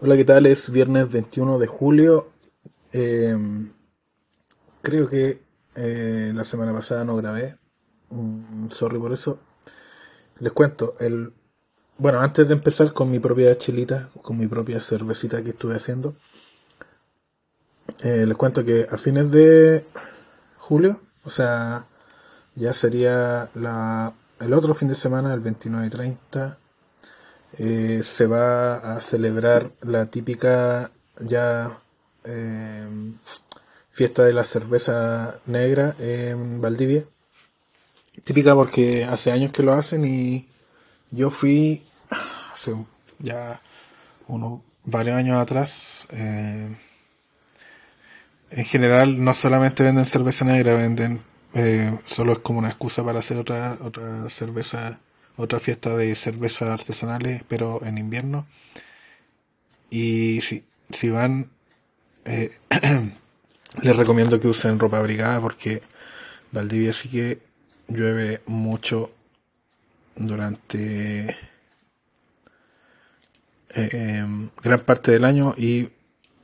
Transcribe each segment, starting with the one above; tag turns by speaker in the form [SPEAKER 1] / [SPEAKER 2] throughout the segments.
[SPEAKER 1] Hola, ¿qué tal? Es viernes 21 de julio. Eh, creo que eh, la semana pasada no grabé. Mm, sorry por eso. Les cuento, el bueno, antes de empezar con mi propia chelita, con mi propia cervecita que estuve haciendo, eh, les cuento que a fines de julio, o sea, ya sería la, el otro fin de semana, el 29 y 30, eh, se va a celebrar la típica ya eh, fiesta de la cerveza negra en Valdivia. Típica porque hace años que lo hacen y yo fui hace ya unos varios años atrás. Eh, en general no solamente venden cerveza negra, venden solo es como una excusa para hacer otra otra cerveza otra fiesta de cervezas artesanales, pero en invierno. Y si, si van, eh, les recomiendo que usen ropa abrigada porque Valdivia sí que llueve mucho durante eh, em, gran parte del año y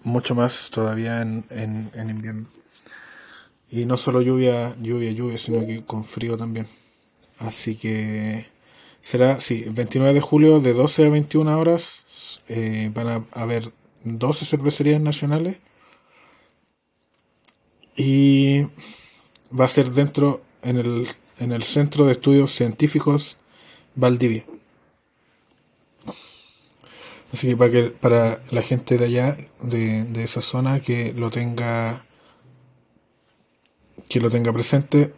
[SPEAKER 1] mucho más todavía en, en, en invierno. Y no solo lluvia, lluvia, lluvia, sino que con frío también. Así que Será, sí, 29 de julio de 12 a 21 horas eh, van a haber 12 cervecerías nacionales y va a ser dentro en el, en el Centro de Estudios Científicos Valdivia. Así que para, que para la gente de allá, de, de esa zona, que lo tenga que lo tenga presente,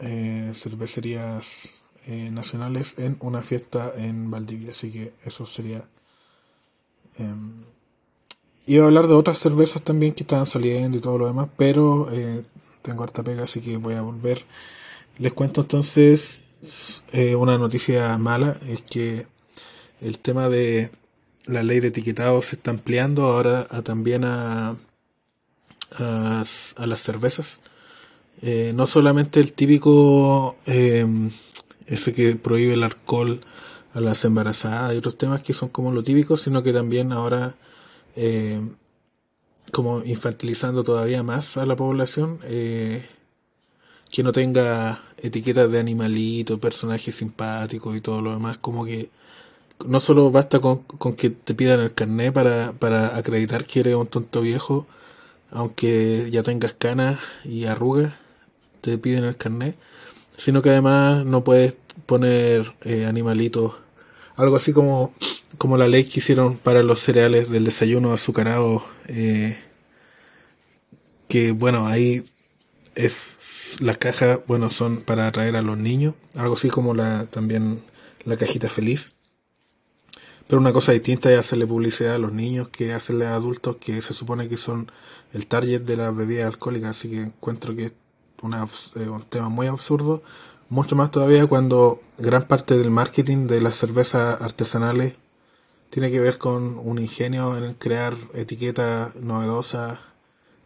[SPEAKER 1] eh, cervecerías eh, nacionales en una fiesta en Valdivia. Así que eso sería. Em, iba a hablar de otras cervezas también que estaban saliendo y todo lo demás, pero eh, tengo harta pega, así que voy a volver. Les cuento entonces una noticia mala: es que el tema de la ley de etiquetado se está ampliando ahora también a, a las cervezas. Eh, no solamente el típico, em, ese que prohíbe el alcohol a las embarazadas y otros temas que son como lo típico, sino que también ahora em, como infantilizando todavía más a la población, eh, que no tenga etiquetas de animalito, personajes simpáticos y todo lo demás, como que no solo basta con, que te pidan el carnet para, para acreditar que eres un tonto viejo, aunque ya tengas canas y arrugas, te piden el carnet, sino que además no puedes poner eh, animalitos, algo así como, como la ley que hicieron para los cereales del desayuno azucarado, eh, que bueno, ahí es las cajas, bueno, son para atraer a los niños, algo así como la también la cajita feliz. Pero una cosa distinta es hacerle publicidad a los niños que hacerle a adultos que se supone que son el target de las bebidas alcohólicas, así que encuentro que eh, un tema muy absurdo, mucho más todavía cuando gran parte del marketing de las cervezas artesanales tiene que ver con un ingenio en crear etiquetas novedosas,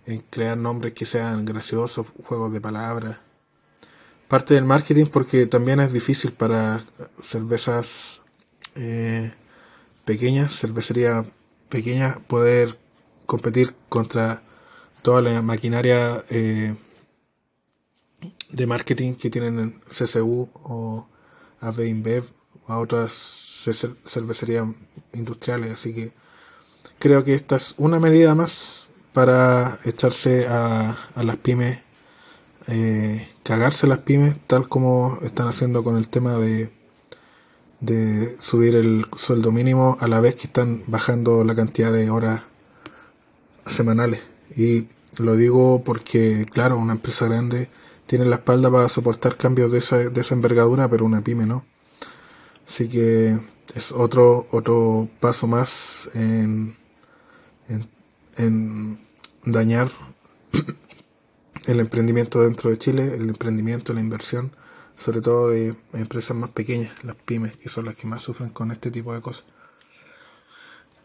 [SPEAKER 1] en crear nombres que sean graciosos, juegos de palabras. Parte del marketing porque también es difícil para cervezas eh, pequeñas, cervecería pequeñas, poder competir contra toda la maquinaria eh, de marketing que tienen en CCU o AB InBev o a otras cervecerías industriales. Así que creo que esta es una medida más para echarse a, las pymes, eh, cagarse las pymes, tal como están haciendo con el tema de, de subir el sueldo mínimo a la vez que están bajando la cantidad de horas semanales. Y lo digo porque, claro, una empresa grande tiene la espalda para soportar cambios de esa, de esa envergadura, pero una pyme no. Así que es otro, otro paso más en, en, dañar el emprendimiento dentro de Chile, el emprendimiento, la inversión, sobre todo de empresas más pequeñas, las pymes, que son las que más sufren con este tipo de cosas.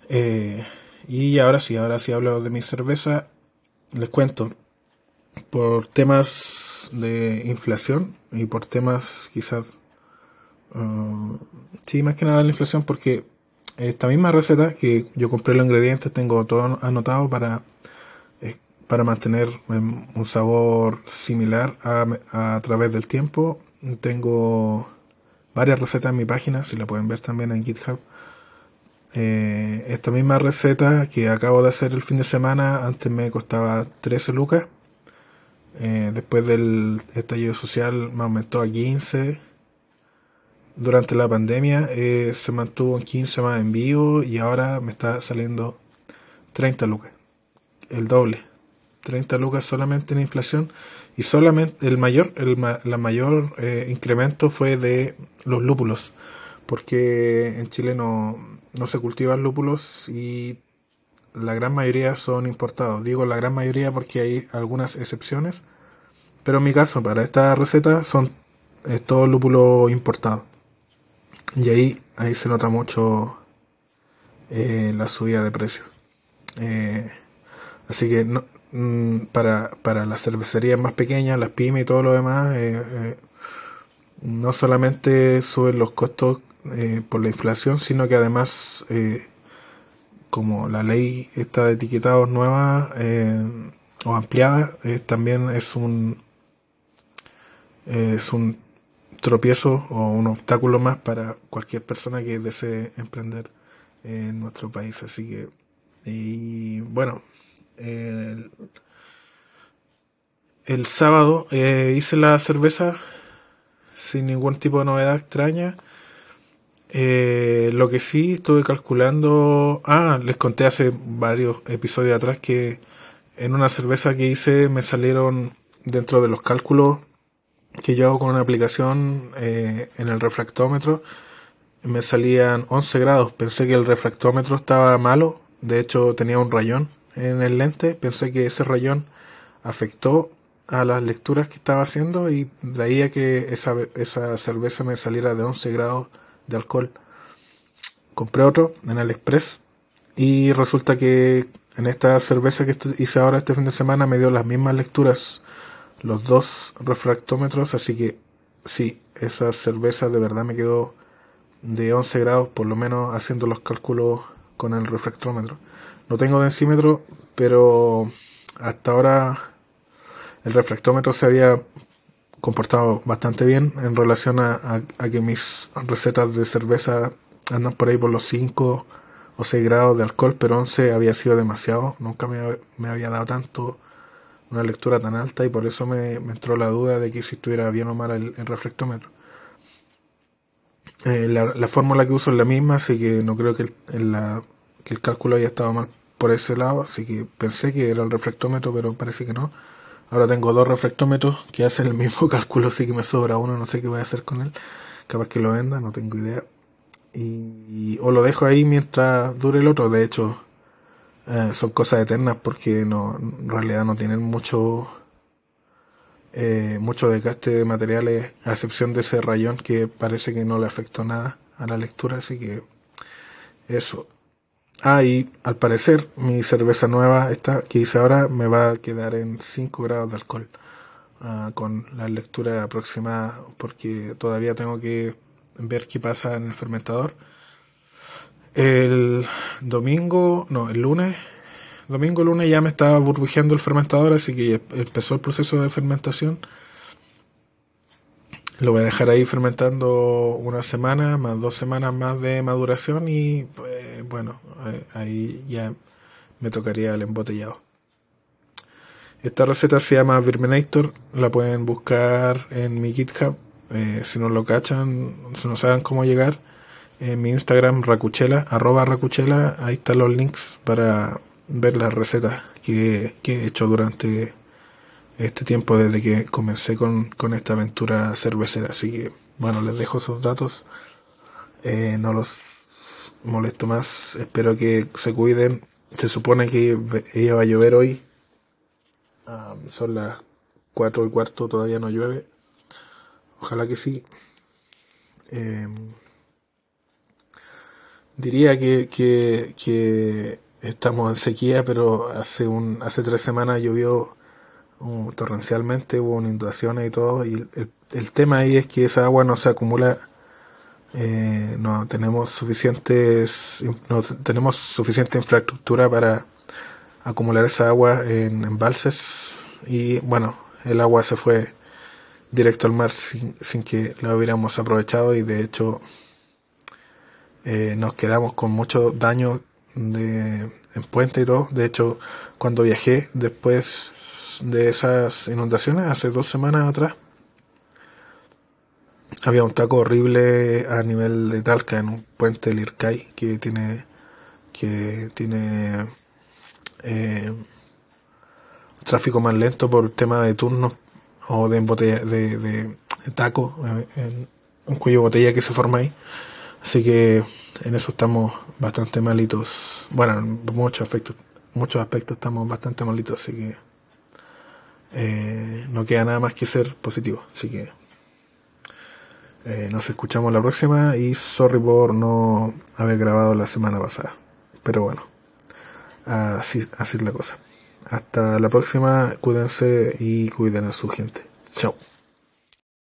[SPEAKER 1] Eh, y ahora sí, ahora sí hablo de mi cerveza. Les cuento, por temas de inflación y por temas quizás... Uh, sí, más que nada la inflación porque esta misma receta que yo compré los ingredientes, tengo todo anotado para, para mantener em, un sabor similar a, a través del tiempo. Tengo varias recetas en mi página, si la pueden ver también en GitHub. Eh, esta misma receta que acabo de hacer el fin de semana, antes me costaba 13 lucas. Eh, después del estallido social me aumentó a 15. Durante la pandemia eh, se mantuvo en 15 más en vivo y ahora me está saliendo 30 lucas. El doble. 30 lucas solamente en inflación y solamente el mayor el la mayor incremento fue de los lúpulos porque en Chile no, no se cultivan lúpulos y la gran mayoría son importados. Digo la gran mayoría porque hay algunas excepciones, pero en mi caso, para esta receta, son es todo lúpulo importado. Y ahí, ahí se nota mucho eh, la subida de precio. Eh, así que no, mm, para, para las cervecerías más pequeñas, las pymes y todo lo demás, eh, no solamente suben los costos eh, por la inflación, sino que además, eh, como la ley está de etiquetados nueva eh, o ampliada, también es un es un tropiezo o un obstáculo más para cualquier persona que desee emprender en nuestro país. Así que, y bueno, el, el sábado hice la cerveza sin ningún tipo de novedad extraña. Eh, lo que sí estuve calculando, ah, les conté hace varios episodios atrás que en una cerveza que hice me salieron dentro de los cálculos que yo hago con una aplicación eh, en el refractómetro, me salían 11 grados. Pensé que el refractómetro estaba malo, de hecho tenía un rayón en el lente, pensé que ese rayón afectó a las lecturas que estaba haciendo y traía que esa, esa cerveza me saliera de 11 grados de alcohol. Compré otro en AliExpress y resulta que en esta cerveza que hice ahora este fin de semana me dio las mismas lecturas, los dos refractómetros, así que sí, esa cerveza de verdad me quedó de 11 grados, por lo menos haciendo los cálculos con el refractómetro. No tengo densímetro, pero hasta ahora el refractómetro se había comportado bastante bien en relación a, que mis recetas de cerveza andan por ahí por los 5 o 6 grados de alcohol, pero 11 había sido demasiado, nunca me, había dado tanto una lectura tan alta y por eso me, entró la duda de que si estuviera bien o mal el, reflectómetro. Eh, la, fórmula que uso es la misma, así que no creo que el, que el cálculo haya estado mal por ese lado, así que pensé que era el reflectómetro, pero parece que no. Ahora tengo dos reflectómetros que hacen el mismo cálculo, así que me sobra uno, no sé qué voy a hacer con él. Capaz que lo venda, no tengo idea. Y, o lo dejo ahí mientras dure el otro. De hecho, eh, son cosas eternas porque no, en realidad no tienen mucho eh, mucho desgaste de materiales, a excepción de ese rayón que parece que no le afectó nada a la lectura, así que eso. Ah, y al parecer mi cerveza nueva, esta que hice ahora, me va a quedar en 5 grados de alcohol. Ah, con la lectura aproximada, porque todavía tengo que ver qué pasa en el fermentador. El domingo, no, el lunes, domingo, lunes ya me estaba burbujeando el fermentador, así que empezó el proceso de fermentación. Lo voy a dejar ahí fermentando una semana, más dos semanas más de maduración y pues, bueno, ahí ya me tocaría el embotellado. Esta receta se llama Verminator, la pueden buscar en mi GitHub. Eh, si no lo cachan, si no saben cómo llegar, en mi Instagram racuchela, arroba racuchela, ahí están los links para ver las recetas que, que he hecho durante este tiempo desde que comencé con, esta aventura cervecera. Así que, bueno, les dejo esos datos. Eh, no los molesto más. Espero que se cuiden. Se supone que ella va a llover hoy. son las 4 y cuarto, todavía no llueve. Ojalá que sí. Em, diría que, que, que estamos en sequía, pero hace un hace tres semanas llovió torrencialmente, hubo inundaciones y todo, y el, tema ahí es que esa agua no se acumula Eh, no tenemos suficientes no tenemos suficiente infraestructura para acumular esa agua en embalses y bueno el agua se fue directo al mar sin, sin que la hubiéramos aprovechado y de hecho eh, nos quedamos con mucho daño de, en puente y todo. De hecho, cuando viajé después de esas inundaciones, hace dos semanas atrás, había un taco horrible a nivel de Talca en un puente del Ircay que tiene que tiene eh, tráfico más lento por el tema de turnos o de, de, de, taco en un cuello de botella que se forma ahí. Así que en eso estamos bastante malitos. Bueno en muchos aspectos muchos aspectos estamos bastante malitos así que eh, no queda nada más que ser positivo así que eh, nos escuchamos la próxima y sorry por no haber grabado la semana pasada. Pero bueno, así, así es la cosa. Hasta la próxima, cuídense y cuiden a su gente. Chao.